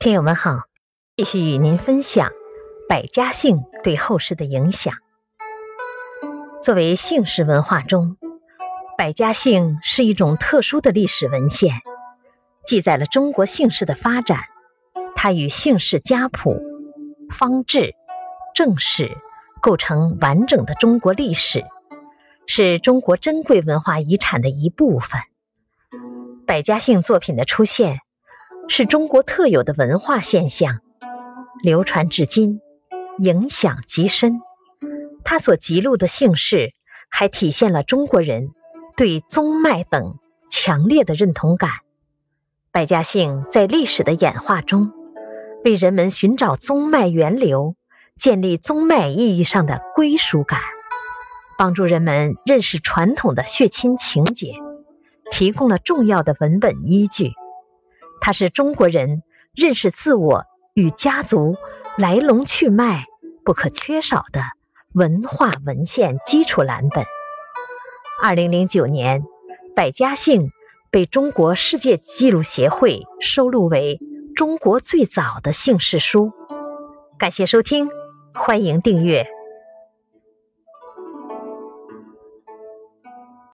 听友们好，继续与您分享百家姓对后世的影响。作为姓氏文化中，百家姓是一种特殊的历史文献，记载了中国姓氏的发展。它与姓氏家谱、方志、正史构成完整的中国历史，是中国珍贵文化遗产的一部分。百家姓作品的出现。是中国特有的文化现象，流传至今，影响极深。它所记录的姓氏，还体现了中国人对宗脉等强烈的认同感。百家姓在历史的演化中，为人们寻找宗脉源流、建立宗脉意义上的归属感，帮助人们认识传统的血亲情结，提供了重要的文本依据。它是中国人认识自我与家族来龙去脉不可缺少的文化文献基础蓝本。二零零九年，百家姓被中国世界纪录协会收录为中国最早的姓氏书。感谢收听，欢迎订阅。